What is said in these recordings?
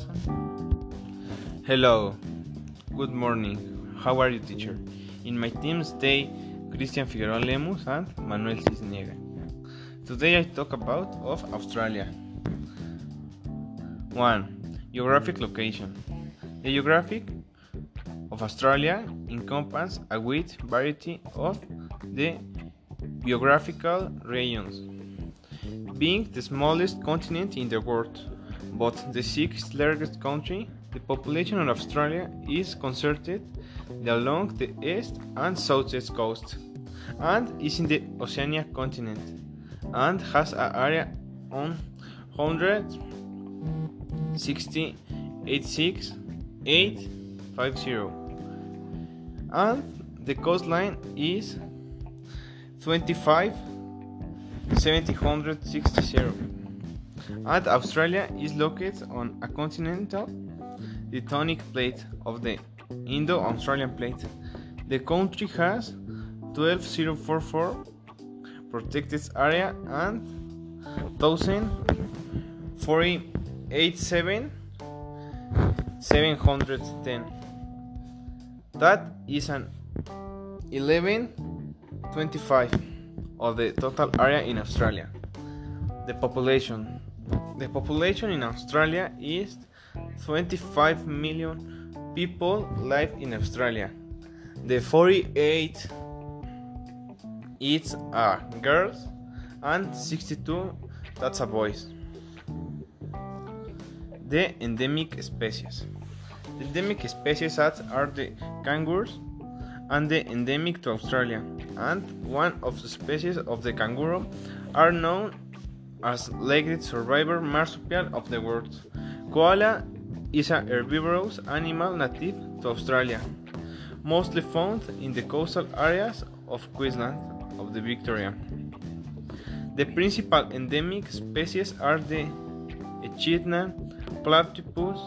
2000. Hello, good morning. How are you, teacher? In my team stay Christian Figueroa Lemus and Manuel Cisniega. Today I talk about of Australia. 1. Geographic location. The geographic of Australia encompasses a wide variety of the geographical regions, being the smallest continent in the world, but the sixth largest country. The population of Australia is concentrated along the east and southeast coast, and is in the Oceania continent, and has an area on 160,850, and the coastline is 25 760 and Australia is located on a continental tectonic plate of the Indo-Australian plate. The country has 12044 protected area and 1048,710. 710. That is an 1125 of the total area in Australia. The population. The population in Australia is 25 million people live in Australia. The 48 it's are girls and 62 that's a boys. The endemic species. The endemic species are the kangaroos and the endemic to Australia, and one of the species of the kangaroo are known as legged survivor marsupial of the world. Koala is a herbivorous animal native to Australia, mostly found in the coastal areas of Queensland of the Victoria. The principal endemic species are the echidna, platypus,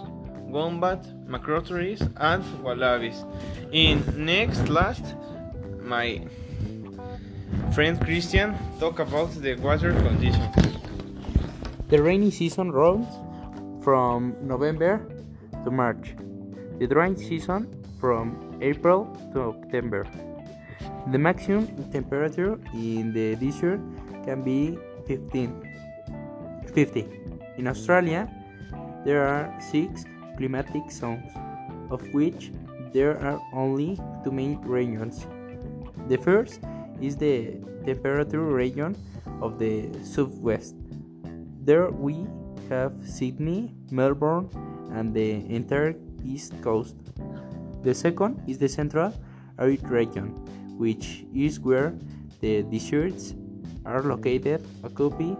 wombat, macroteris, and wallabies. In next last, my friend Christian talk about the water conditions. The rainy season runs from November to March. The dry season from April to October. The maximum temperature in the desert can be 15 50. In Australia, there are six climatic zones, of which there are only two main regions. The first is the temperature region of the southwest. There we have Sydney, Melbourne, and the entire east coast. The second is the central arid region, which is where the deserts are located, occupy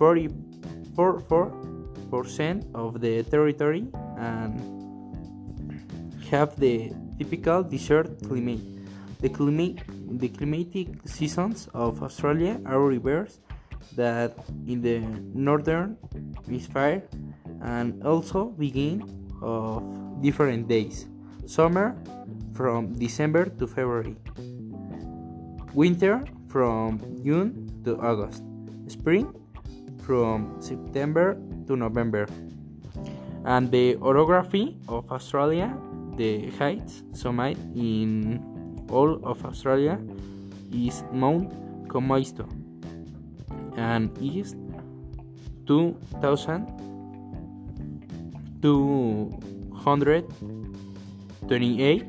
44% of the territory and have the typical desert climate. The, climate, the climatic seasons of Australia are reversed that in the northern hemisphere and also begin of different days. Summer from December to February. Winter from June to August. Spring from September to November. And the orography of Australia, the heights summit in all of Australia is Mount Comoisto and is 2228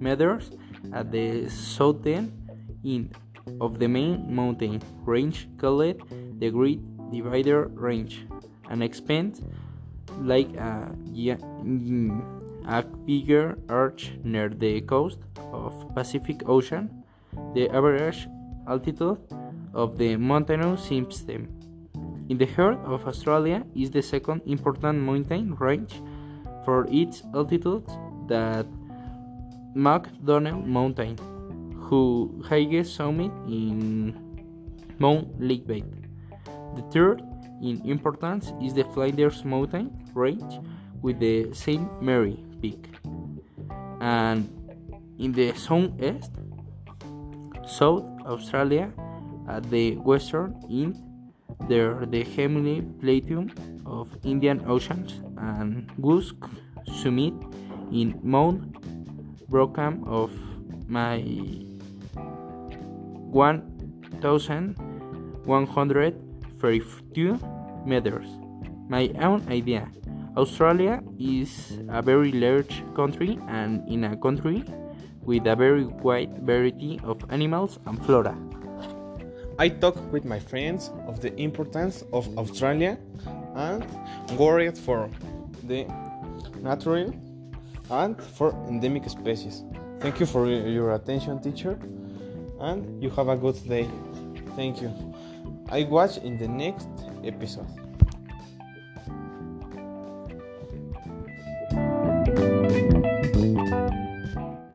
meters at the southern end of the main mountain range called the Great Divider Range and expands like a, a bigger arch near the coast of Pacific Ocean. The average altitude of the mountainous system in the heart of Australia is the second important mountain range for its altitude that MacDonnell Mountain, whose highest summit in Mount Lakebate. The third in importance is the Flinders Mountain range with the St. Mary Peak. And in the southeast, South Australia at the western end there the Gemini Plateau of Indian Oceans and Gusk Summit in Mount Brockam of my 1132 meters. My own idea. Australia is a very large country and in a country with a very wide variety of animals and flora. I talk with my friends of the importance of Australia and worried for the natural and for endemic species. Thank you for your attention, teacher, and you have a good day. Thank you. I watch in the next episode.